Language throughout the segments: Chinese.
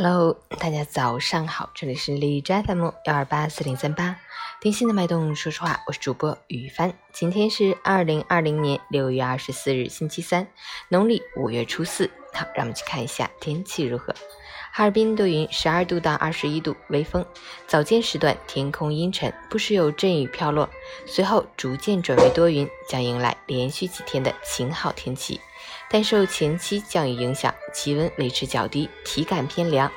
Hello，大家早上好，这里是荔枝 FM 幺二八四零三八，听心的脉动，说实话，我是主播雨帆。今天是二零二零年六月二十四日，星期三，农历五月初四。好，让我们去看一下天气如何。哈尔滨多云，十二度到二十一度，微风。早间时段天空阴沉，不时有阵雨飘落，随后逐渐转为多云，将迎来连续几天的晴好天气。但受前期降雨影响，气温维持较低，体感偏凉。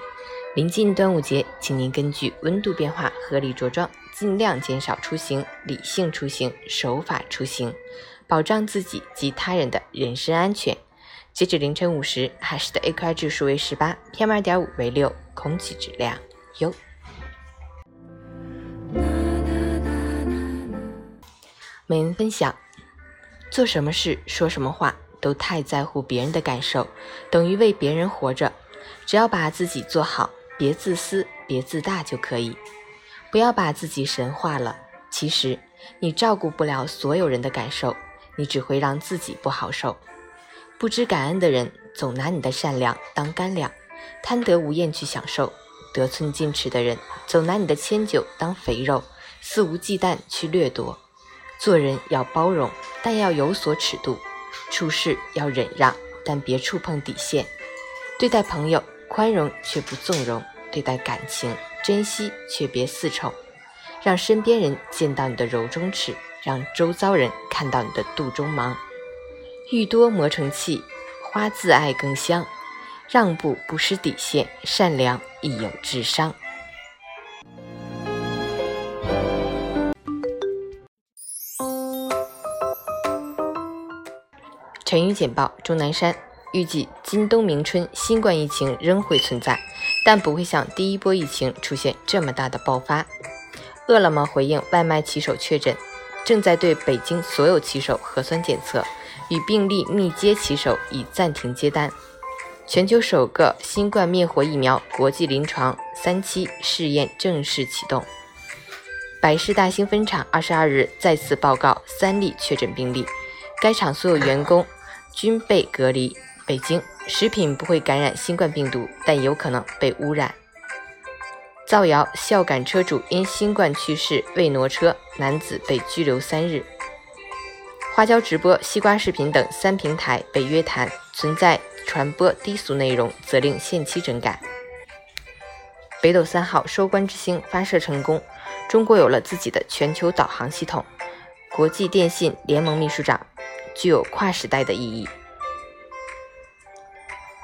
临近端午节，请您根据温度变化合理着装，尽量减少出行，理性出行，守法出行，保障自己及他人的人身安全。截止凌晨五时，海市的 AQI 指数为十八，PM 二点五为六，空气质量优。每人分享：做什么事，说什么话。都太在乎别人的感受，等于为别人活着。只要把自己做好，别自私，别自大就可以。不要把自己神化了。其实你照顾不了所有人的感受，你只会让自己不好受。不知感恩的人，总拿你的善良当干粮，贪得无厌去享受；得寸进尺的人，总拿你的迁就当肥肉，肆无忌惮去掠夺。做人要包容，但要有所尺度。处事要忍让，但别触碰底线。对待朋友宽容却不纵容，对待感情珍惜却别恃宠。让身边人见到你的柔中尺，让周遭人看到你的肚中芒。欲多磨成器，花自爱更香。让步不失底线，善良亦有智商。成语简报：钟南山预计今冬明春新冠疫情仍会存在，但不会像第一波疫情出现这么大的爆发。饿了么回应外卖骑手确诊，正在对北京所有骑手核酸检测，与病例密接骑手已暂停接单。全球首个新冠灭活疫苗国际临床三期试验正式启动。百事大兴分厂二十二日再次报告三例确诊病例，该厂所有员工。均被隔离。北京食品不会感染新冠病毒，但有可能被污染。造谣孝感车主因新冠去世未挪车，男子被拘留三日。花椒直播、西瓜视频等三平台被约谈，存在传播低俗内容，责令限期整改。北斗三号收官之星发射成功，中国有了自己的全球导航系统。国际电信联盟秘书长。具有跨时代的意义。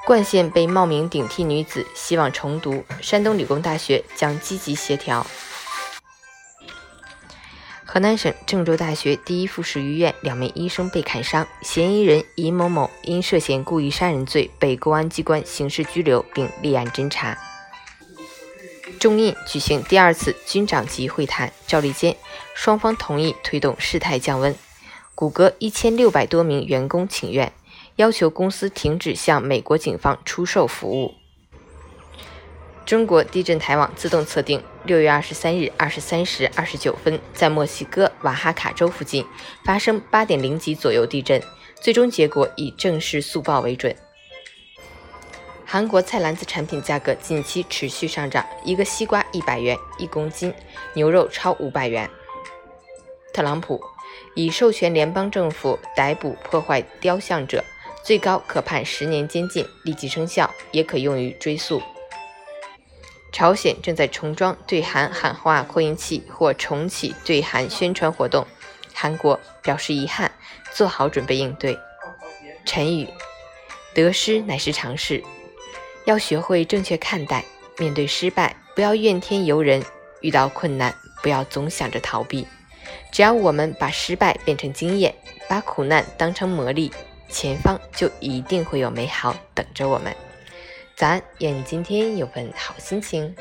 冠县被冒名顶替女子，希望重读。山东理工大学将积极协调。河南省郑州大学第一附属医院两名医生被砍伤，嫌疑人尹某某因涉嫌故意杀人罪被公安机关刑事拘留并立案侦查。中印举行第二次军长级会谈，赵立坚，双方同意推动事态降温。谷歌一千六百多名员工请愿，要求公司停止向美国警方出售服务。中国地震台网自动测定，六月二十三日二十三时二十九分，在墨西哥瓦哈卡州附近发生八点零级左右地震，最终结果以正式速报为准。韩国菜篮子产品价格近期持续上涨，一个西瓜一百元一公斤，牛肉超五百元。特朗普。已授权联邦政府逮捕破坏雕像者，最高可判十年监禁，立即生效，也可用于追诉。朝鲜正在重装对韩喊话扩音器或重启对韩宣传活动，韩国表示遗憾，做好准备应对。陈宇，得失乃是常事，要学会正确看待。面对失败，不要怨天尤人；遇到困难，不要总想着逃避。只要我们把失败变成经验，把苦难当成磨砺，前方就一定会有美好等着我们。咱，愿你今天有份好心情。